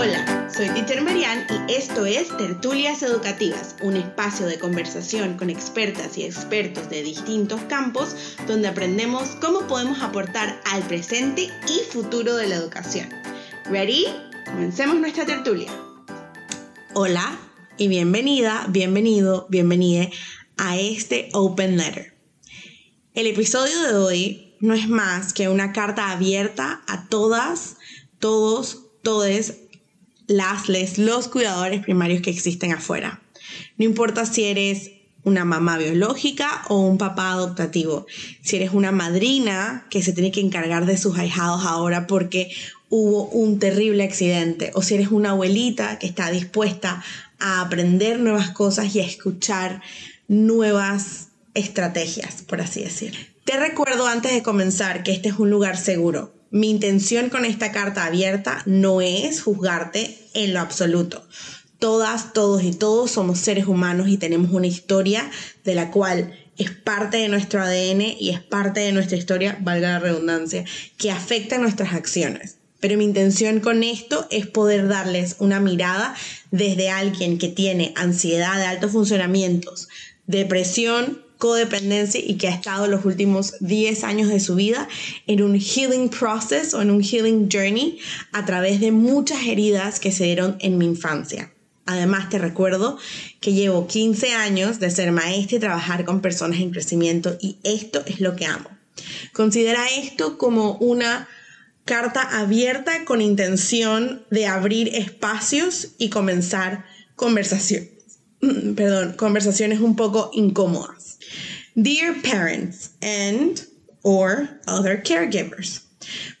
Hola, soy Teacher Marian y esto es Tertulias Educativas, un espacio de conversación con expertas y expertos de distintos campos donde aprendemos cómo podemos aportar al presente y futuro de la educación. ¿Ready? Comencemos nuestra tertulia. Hola y bienvenida, bienvenido, bienvenida a este Open Letter. El episodio de hoy no es más que una carta abierta a todas, todos, todes las, les, los cuidadores primarios que existen afuera. No importa si eres una mamá biológica o un papá adoptativo. Si eres una madrina que se tiene que encargar de sus ahijados ahora porque hubo un terrible accidente. O si eres una abuelita que está dispuesta a aprender nuevas cosas y a escuchar nuevas estrategias, por así decirlo. Te recuerdo antes de comenzar que este es un lugar seguro. Mi intención con esta carta abierta no es juzgarte en lo absoluto. Todas, todos y todos somos seres humanos y tenemos una historia de la cual es parte de nuestro ADN y es parte de nuestra historia, valga la redundancia, que afecta nuestras acciones. Pero mi intención con esto es poder darles una mirada desde alguien que tiene ansiedad de altos funcionamientos, depresión, codependencia y que ha estado los últimos 10 años de su vida en un healing process o en un healing journey a través de muchas heridas que se dieron en mi infancia. Además, te recuerdo que llevo 15 años de ser maestra y trabajar con personas en crecimiento y esto es lo que amo. Considera esto como una carta abierta con intención de abrir espacios y comenzar conversaciones. Perdón, conversaciones un poco incómodas. Dear parents and or other caregivers.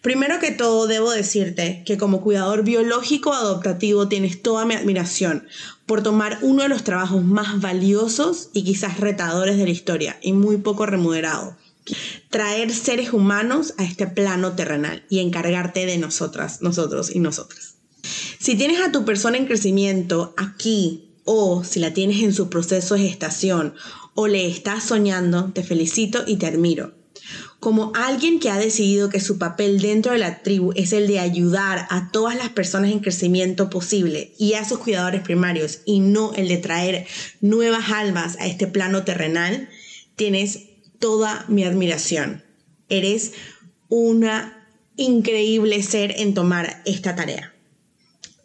Primero que todo, debo decirte que como cuidador biológico adoptativo tienes toda mi admiración por tomar uno de los trabajos más valiosos y quizás retadores de la historia y muy poco remunerado. Traer seres humanos a este plano terrenal y encargarte de nosotras, nosotros y nosotras. Si tienes a tu persona en crecimiento aquí o si la tienes en su proceso de gestación o le estás soñando, te felicito y te admiro. Como alguien que ha decidido que su papel dentro de la tribu es el de ayudar a todas las personas en crecimiento posible y a sus cuidadores primarios y no el de traer nuevas almas a este plano terrenal, tienes toda mi admiración. Eres una increíble ser en tomar esta tarea.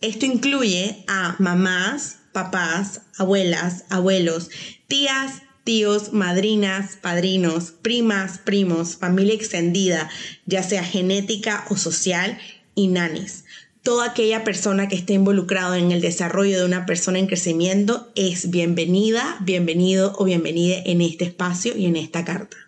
Esto incluye a mamás, papás, abuelas, abuelos, tías, tíos, madrinas, padrinos, primas, primos, familia extendida, ya sea genética o social, y nanis. Toda aquella persona que esté involucrado en el desarrollo de una persona en crecimiento es bienvenida, bienvenido o bienvenida en este espacio y en esta carta.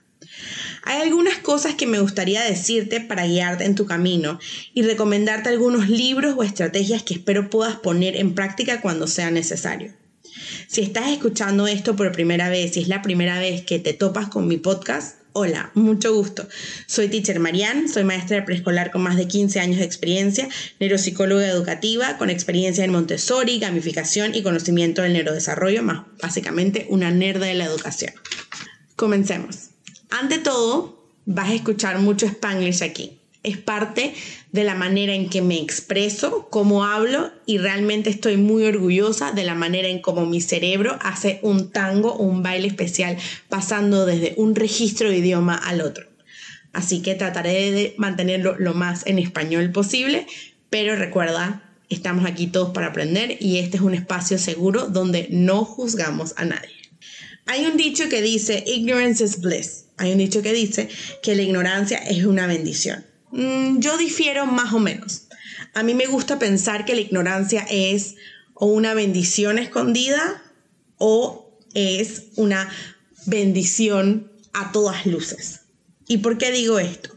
Hay algunas cosas que me gustaría decirte para guiarte en tu camino y recomendarte algunos libros o estrategias que espero puedas poner en práctica cuando sea necesario. Si estás escuchando esto por primera vez y es la primera vez que te topas con mi podcast, Hola, mucho gusto. Soy Teacher Marianne, soy maestra preescolar con más de 15 años de experiencia, neuropsicóloga educativa con experiencia en Montessori, gamificación y conocimiento del neurodesarrollo, más básicamente una nerda de la educación. Comencemos. Ante todo, vas a escuchar mucho spanglish aquí es parte de la manera en que me expreso, cómo hablo y realmente estoy muy orgullosa de la manera en cómo mi cerebro hace un tango un baile especial pasando desde un registro de idioma al otro. Así que trataré de mantenerlo lo más en español posible, pero recuerda, estamos aquí todos para aprender y este es un espacio seguro donde no juzgamos a nadie. Hay un dicho que dice, ignorance is bliss. Hay un dicho que dice que la ignorancia es una bendición. Mm, yo difiero más o menos. A mí me gusta pensar que la ignorancia es o una bendición escondida o es una bendición a todas luces. ¿Y por qué digo esto?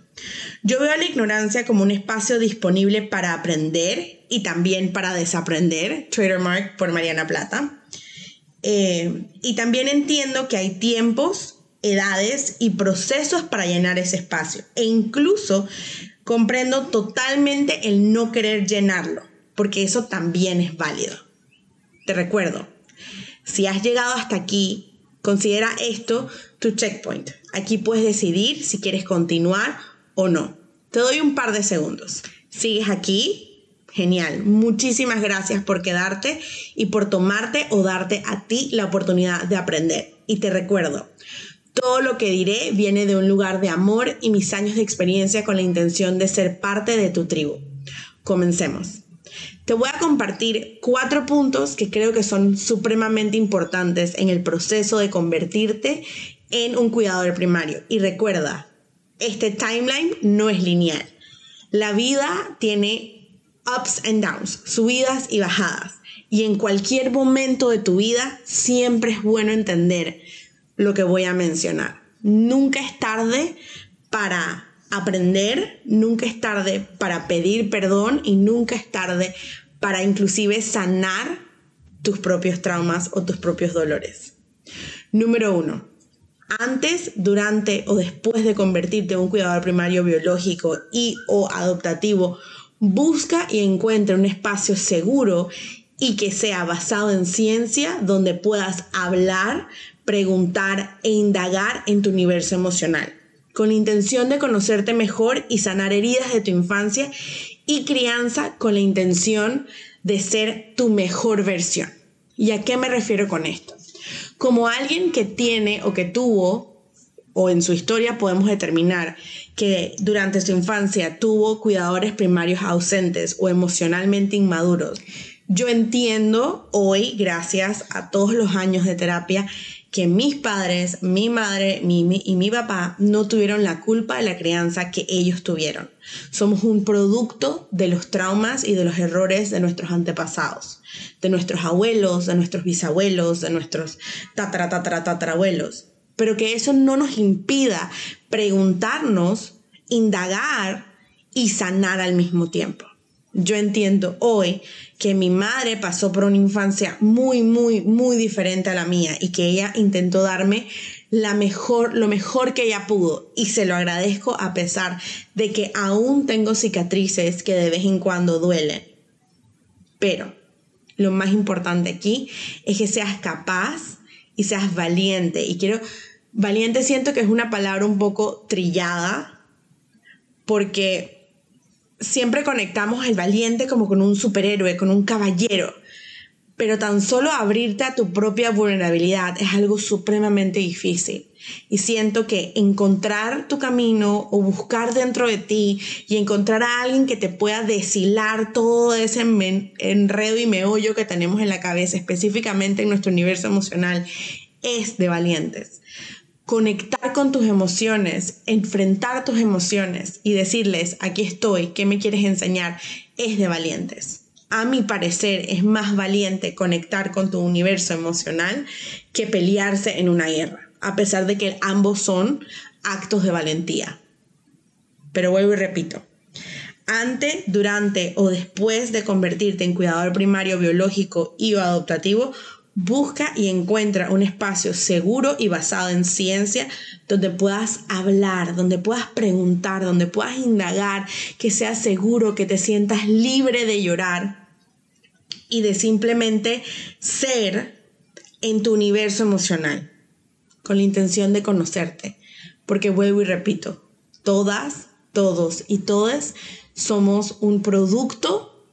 Yo veo la ignorancia como un espacio disponible para aprender y también para desaprender, Tradermark por Mariana Plata. Eh, y también entiendo que hay tiempos edades y procesos para llenar ese espacio. E incluso comprendo totalmente el no querer llenarlo, porque eso también es válido. Te recuerdo, si has llegado hasta aquí, considera esto tu checkpoint. Aquí puedes decidir si quieres continuar o no. Te doy un par de segundos. ¿Sigues aquí? Genial. Muchísimas gracias por quedarte y por tomarte o darte a ti la oportunidad de aprender. Y te recuerdo, todo lo que diré viene de un lugar de amor y mis años de experiencia con la intención de ser parte de tu tribu. Comencemos. Te voy a compartir cuatro puntos que creo que son supremamente importantes en el proceso de convertirte en un cuidador primario. Y recuerda, este timeline no es lineal. La vida tiene ups and downs, subidas y bajadas. Y en cualquier momento de tu vida siempre es bueno entender lo que voy a mencionar. Nunca es tarde para aprender, nunca es tarde para pedir perdón y nunca es tarde para inclusive sanar tus propios traumas o tus propios dolores. Número uno, antes, durante o después de convertirte en un cuidador primario biológico y o adoptativo, busca y encuentra un espacio seguro y que sea basado en ciencia donde puedas hablar, preguntar e indagar en tu universo emocional, con la intención de conocerte mejor y sanar heridas de tu infancia y crianza con la intención de ser tu mejor versión. ¿Y a qué me refiero con esto? Como alguien que tiene o que tuvo, o en su historia podemos determinar que durante su infancia tuvo cuidadores primarios ausentes o emocionalmente inmaduros, yo entiendo hoy, gracias a todos los años de terapia, que mis padres, mi madre y mi papá no tuvieron la culpa de la crianza que ellos tuvieron. Somos un producto de los traumas y de los errores de nuestros antepasados, de nuestros abuelos, de nuestros bisabuelos, de nuestros tatara, tatara, tatarabuelos. Pero que eso no nos impida preguntarnos, indagar y sanar al mismo tiempo. Yo entiendo hoy que mi madre pasó por una infancia muy, muy, muy diferente a la mía y que ella intentó darme la mejor, lo mejor que ella pudo y se lo agradezco a pesar de que aún tengo cicatrices que de vez en cuando duelen. Pero lo más importante aquí es que seas capaz y seas valiente. Y quiero, valiente siento que es una palabra un poco trillada porque siempre conectamos el valiente como con un superhéroe, con un caballero, pero tan solo abrirte a tu propia vulnerabilidad es algo supremamente difícil. Y siento que encontrar tu camino o buscar dentro de ti y encontrar a alguien que te pueda deshilar todo ese enredo y meollo que tenemos en la cabeza, específicamente en nuestro universo emocional, es de valientes conectar con tus emociones, enfrentar tus emociones y decirles, aquí estoy, ¿qué me quieres enseñar? Es de valientes. A mi parecer es más valiente conectar con tu universo emocional que pelearse en una guerra, a pesar de que ambos son actos de valentía. Pero vuelvo y repito, antes, durante o después de convertirte en cuidador primario biológico y o adoptativo, Busca y encuentra un espacio seguro y basado en ciencia donde puedas hablar, donde puedas preguntar, donde puedas indagar, que sea seguro, que te sientas libre de llorar y de simplemente ser en tu universo emocional con la intención de conocerte. Porque vuelvo y repito, todas, todos y todas somos un producto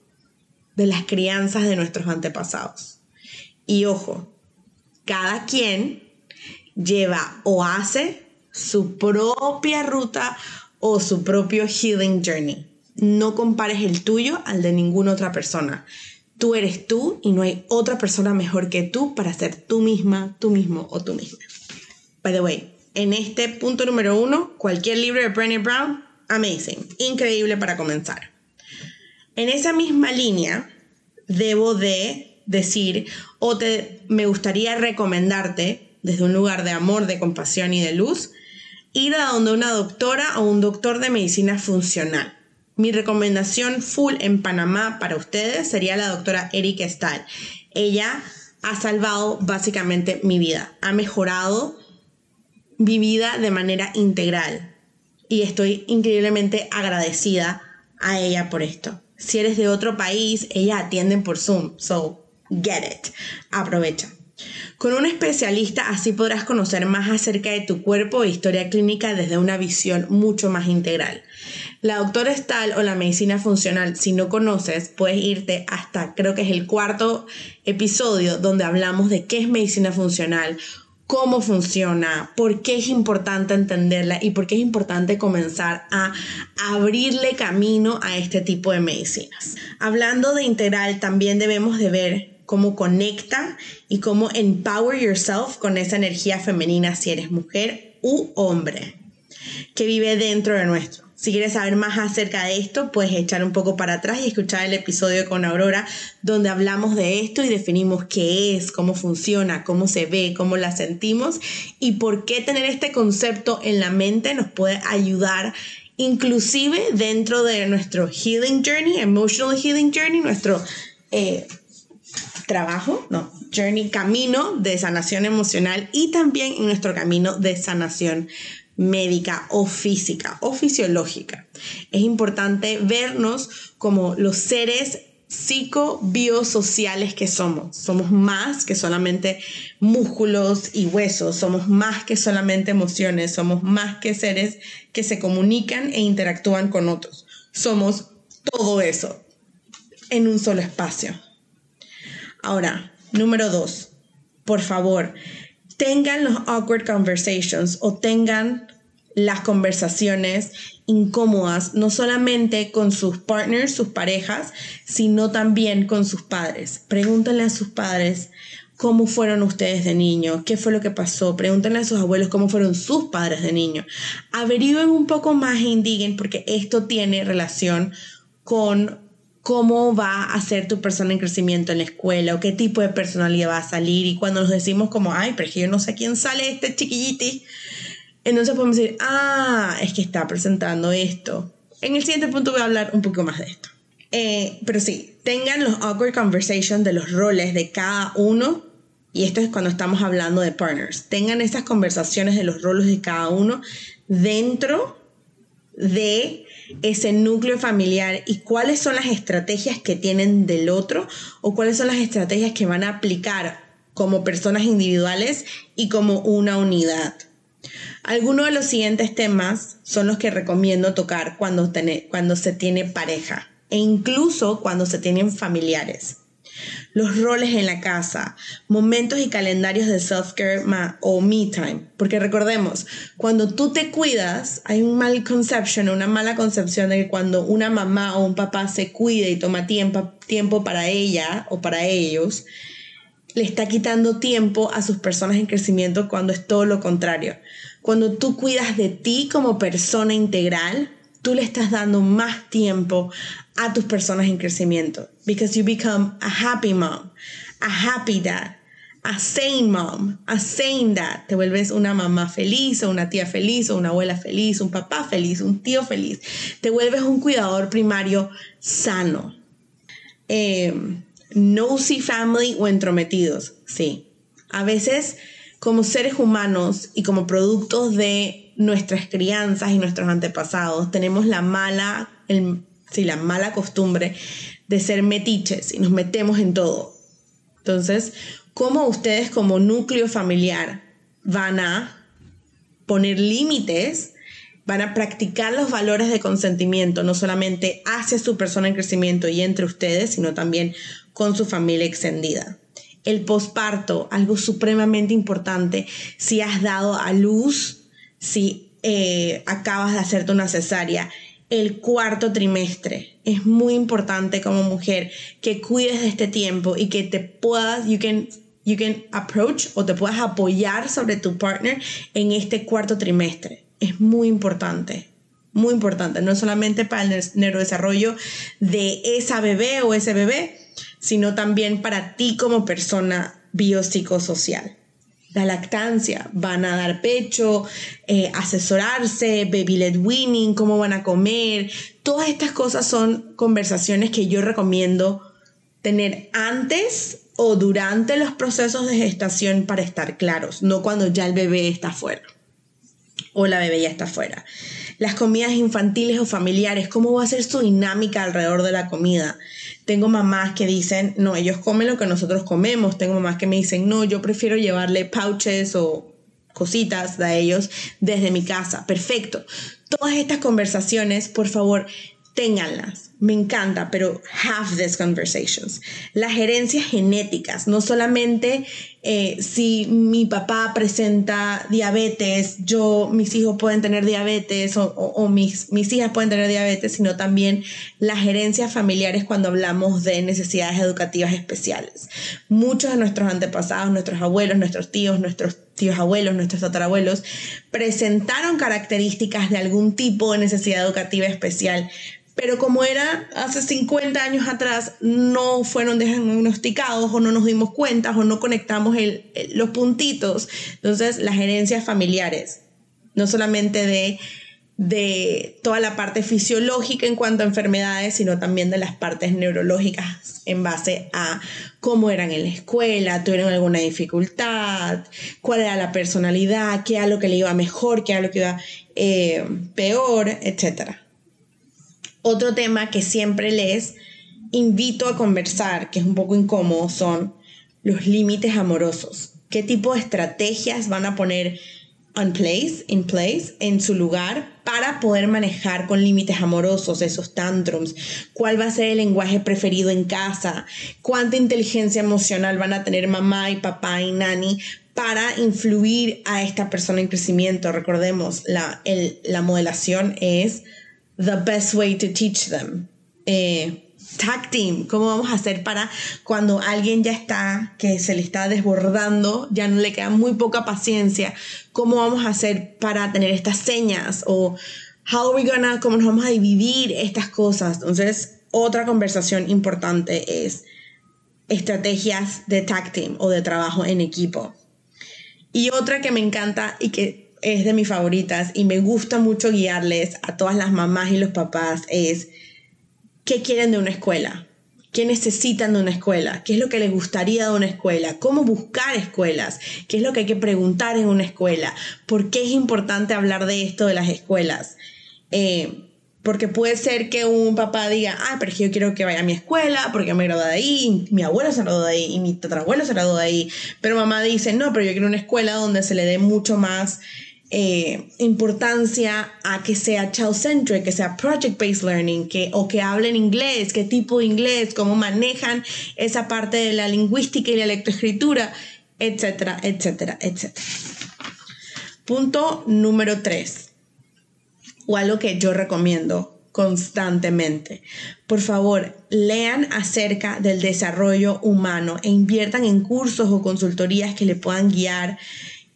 de las crianzas de nuestros antepasados. Y ojo, cada quien lleva o hace su propia ruta o su propio healing journey. No compares el tuyo al de ninguna otra persona. Tú eres tú y no hay otra persona mejor que tú para ser tú misma, tú mismo o tú misma. By the way, en este punto número uno, cualquier libro de Brené Brown, amazing, increíble para comenzar. En esa misma línea, debo de decir o te, me gustaría recomendarte desde un lugar de amor, de compasión y de luz, ir a donde una doctora o un doctor de medicina funcional. Mi recomendación full en Panamá para ustedes sería la doctora Erika Stahl. Ella ha salvado básicamente mi vida, ha mejorado mi vida de manera integral y estoy increíblemente agradecida a ella por esto. Si eres de otro país, ella atiende por Zoom, so Get it. Aprovecha. Con un especialista así podrás conocer más acerca de tu cuerpo e historia clínica desde una visión mucho más integral. La doctora Stahl o la medicina funcional, si no conoces, puedes irte hasta creo que es el cuarto episodio donde hablamos de qué es medicina funcional, cómo funciona, por qué es importante entenderla y por qué es importante comenzar a abrirle camino a este tipo de medicinas. Hablando de integral, también debemos de ver cómo conecta y cómo empower yourself con esa energía femenina si eres mujer u hombre que vive dentro de nuestro. Si quieres saber más acerca de esto, puedes echar un poco para atrás y escuchar el episodio con Aurora donde hablamos de esto y definimos qué es, cómo funciona, cómo se ve, cómo la sentimos y por qué tener este concepto en la mente nos puede ayudar inclusive dentro de nuestro healing journey, emotional healing journey, nuestro eh, trabajo, no, journey, camino de sanación emocional y también en nuestro camino de sanación médica o física o fisiológica. Es importante vernos como los seres psico-biosociales que somos. Somos más que solamente músculos y huesos, somos más que solamente emociones, somos más que seres que se comunican e interactúan con otros. Somos todo eso en un solo espacio. Ahora, número dos, por favor, tengan los awkward conversations o tengan las conversaciones incómodas, no solamente con sus partners, sus parejas, sino también con sus padres. Pregúntenle a sus padres cómo fueron ustedes de niño, qué fue lo que pasó, pregúntenle a sus abuelos cómo fueron sus padres de niño. Averigüen un poco más e indiguen porque esto tiene relación con cómo va a ser tu persona en crecimiento en la escuela o qué tipo de personalidad va a salir. Y cuando nos decimos como, ay, pero es que yo no sé quién sale este chiquilliti, entonces podemos decir, ah, es que está presentando esto. En el siguiente punto voy a hablar un poco más de esto. Eh, pero sí, tengan los awkward conversations de los roles de cada uno. Y esto es cuando estamos hablando de partners. Tengan esas conversaciones de los roles de cada uno dentro de ese núcleo familiar y cuáles son las estrategias que tienen del otro o cuáles son las estrategias que van a aplicar como personas individuales y como una unidad. Algunos de los siguientes temas son los que recomiendo tocar cuando, cuando se tiene pareja e incluso cuando se tienen familiares los roles en la casa, momentos y calendarios de self-care o me time. Porque recordemos, cuando tú te cuidas, hay un mal conception, una mala concepción de que cuando una mamá o un papá se cuida y toma tiempo, tiempo para ella o para ellos, le está quitando tiempo a sus personas en crecimiento cuando es todo lo contrario. Cuando tú cuidas de ti como persona integral, tú le estás dando más tiempo a tus personas en crecimiento. Because you become a happy mom, a happy dad, a sane mom, a sane dad. Te vuelves una mamá feliz o una tía feliz o una abuela feliz, un papá feliz, un tío feliz. Te vuelves un cuidador primario sano. Eh, nosy family o entrometidos, sí. A veces como seres humanos y como productos de nuestras crianzas y nuestros antepasados tenemos la mala, el, la mala costumbre de ser metiches y nos metemos en todo. Entonces, ¿cómo ustedes como núcleo familiar van a poner límites, van a practicar los valores de consentimiento, no solamente hacia su persona en crecimiento y entre ustedes, sino también con su familia extendida? El posparto, algo supremamente importante, si has dado a luz, si eh, acabas de hacerte una cesárea, el cuarto trimestre. Es muy importante como mujer que cuides de este tiempo y que te puedas, you can, you can approach o te puedas apoyar sobre tu partner en este cuarto trimestre. Es muy importante, muy importante, no solamente para el neurodesarrollo de esa bebé o ese bebé, sino también para ti como persona biopsicosocial la lactancia, van a dar pecho, eh, asesorarse, baby led winning, cómo van a comer. Todas estas cosas son conversaciones que yo recomiendo tener antes o durante los procesos de gestación para estar claros, no cuando ya el bebé está fuera o la bebé ya está fuera. Las comidas infantiles o familiares, ¿cómo va a ser su dinámica alrededor de la comida? Tengo mamás que dicen, no, ellos comen lo que nosotros comemos. Tengo mamás que me dicen, no, yo prefiero llevarle pouches o cositas a ellos desde mi casa. Perfecto. Todas estas conversaciones, por favor, ténganlas. Me encanta, pero have these conversations. Las herencias genéticas, no solamente eh, si mi papá presenta diabetes, yo, mis hijos pueden tener diabetes o, mis, mis hijas pueden tener diabetes, sino también las herencias familiares cuando hablamos de necesidades educativas especiales. Muchos de nuestros antepasados, nuestros abuelos, nuestros tíos, nuestros tíos abuelos, nuestros tatarabuelos, presentaron características de algún tipo de necesidad educativa especial, pero como era hace 50 años atrás, no fueron diagnosticados o no nos dimos cuenta o no conectamos los puntitos. Entonces, las herencias familiares, no solamente de, de toda la parte fisiológica en cuanto a enfermedades, sino también de las partes neurológicas en base a cómo eran en la escuela, tuvieron alguna dificultad, cuál era la personalidad, qué era lo que le iba mejor, qué era lo que iba eh, peor, etcétera. Otro tema que siempre les invito a conversar, que es un poco incómodo, son los límites amorosos. ¿Qué tipo de estrategias van a poner on place, in place, en su lugar para poder manejar con límites amorosos esos tantrums? ¿Cuál va a ser el lenguaje preferido en casa? ¿Cuánta inteligencia emocional van a tener mamá y papá y nani para influir a esta persona en crecimiento? Recordemos, la, la modelación es the best way to teach them. Eh, tag team, ¿cómo vamos a hacer para cuando alguien ya está, que se le está desbordando, ya no le queda muy poca paciencia, cómo vamos a hacer para tener estas señas o how are we gonna, cómo nos vamos a dividir estas cosas? Entonces, otra conversación importante es estrategias de tag team o de trabajo en equipo. Y otra que me encanta y que es de mis favoritas y me gusta mucho guiarles a todas las mamás y los papás es qué quieren de una escuela, qué necesitan de una escuela, qué es lo que les gustaría de una escuela, cómo buscar escuelas, qué es lo que hay que preguntar en una escuela, por qué es importante hablar de esto de las escuelas. Eh, porque puede ser que un papá diga, ah, pero es que yo quiero que vaya a mi escuela, porque me gradué de ahí, mi abuelo se graduó de ahí, y mi tatarabuelo se graduó de ahí. Pero mamá dice, no, pero yo quiero una escuela donde se le dé mucho más eh, importancia a que sea child-centric, que sea project-based learning, que, o que hablen inglés, qué tipo de inglés, cómo manejan esa parte de la lingüística y la lectoescritura, etcétera, etcétera, etcétera. Punto número tres, o algo que yo recomiendo constantemente. Por favor, lean acerca del desarrollo humano e inviertan en cursos o consultorías que le puedan guiar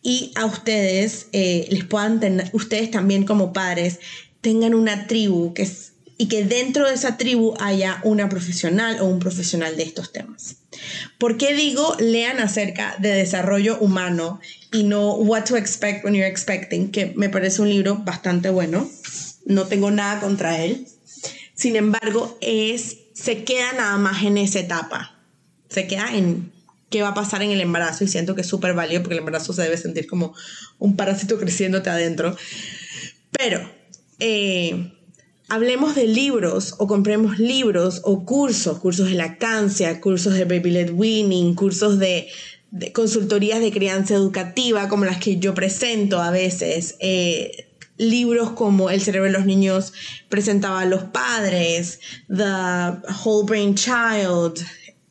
y a ustedes eh, les puedan tener, ustedes también como padres tengan una tribu que es, y que dentro de esa tribu haya una profesional o un profesional de estos temas. ¿Por qué digo lean acerca de desarrollo humano y no What to Expect When You're Expecting? Que me parece un libro bastante bueno. No tengo nada contra él. Sin embargo, es, se queda nada más en esa etapa. Se queda en qué va a pasar en el embarazo y siento que es súper válido porque el embarazo se debe sentir como un parásito creciéndote adentro. Pero eh, hablemos de libros o compremos libros o cursos, cursos de lactancia, cursos de baby led weaning, cursos de, consultorías de crianza educativa como las que yo presento a veces. Eh, libros como El cerebro de los niños presentaba a los padres, The Whole Brain Child,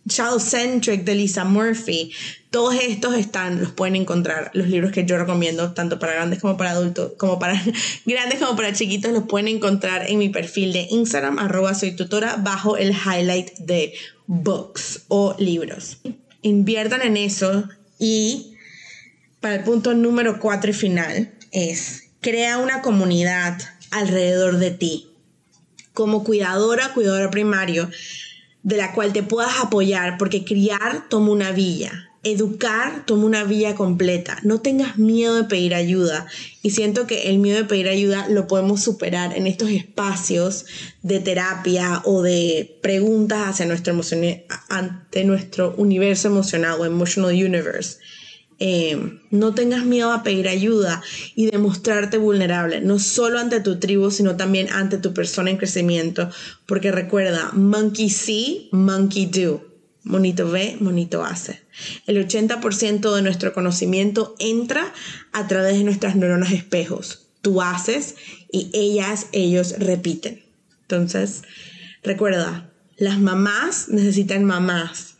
Child Centric de Lisa Murphy. Todos estos están, los pueden encontrar, los libros que yo recomiendo, tanto para grandes como para adultos, como para grandes como para chiquitos, los pueden encontrar en mi perfil de Instagram, arroba soy tutora, bajo el highlight de books o libros. Inviertan en eso y para el punto número cuatro y final es, crea una comunidad alrededor de ti. Como cuidadora, cuidadora primario, de la cual te puedas apoyar, porque criar toma una villa, educar toma una villa completa. No tengas miedo de pedir ayuda. Y siento que el miedo de pedir ayuda lo podemos superar en estos espacios de terapia o de preguntas hacia nuestro, ante nuestro universo emocional o emotional universe. Eh, no tengas miedo a pedir ayuda y demostrarte vulnerable, no solo ante tu tribu, sino también ante tu persona en crecimiento, porque recuerda, monkey see, monkey do. Monito ve, monito hace. El 80% de nuestro conocimiento entra a través de nuestras neuronas espejos. Tú haces y ellas, ellos repiten. Entonces, recuerda, las mamás necesitan mamás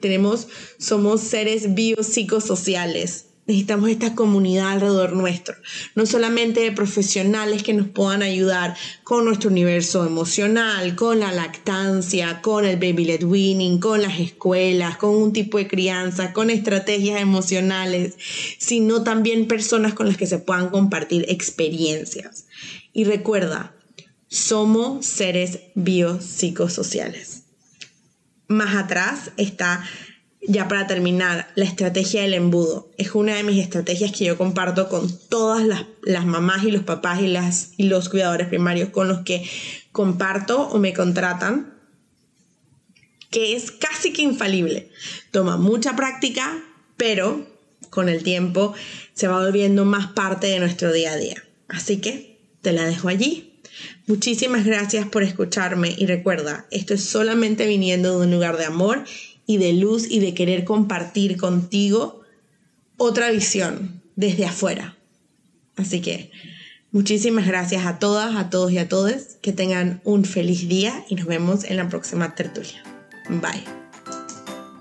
tenemos, somos seres biopsicosociales. Necesitamos esta comunidad alrededor nuestro, no solamente de profesionales que nos puedan ayudar con nuestro universo emocional, con la lactancia, con el baby led weaning, con las escuelas, con un tipo de crianza, con estrategias emocionales, sino también personas con las que se puedan compartir experiencias. Y recuerda, somos seres biopsicosociales. Más atrás está, ya para terminar, la estrategia del embudo. Es una de mis estrategias que yo comparto con todas las, mamás y los papás y, las, y los cuidadores primarios con los que comparto o me contratan, que es casi que infalible. Toma mucha práctica, pero con el tiempo se va volviendo más parte de nuestro día a día. Así que te la dejo allí Muchísimas gracias por escucharme y recuerda, esto es solamente viniendo de un lugar de amor y de luz y de querer compartir contigo otra visión desde afuera. Así que muchísimas gracias a todas, a todos y a todas. Que tengan un feliz día y nos vemos en la próxima tertulia. Bye.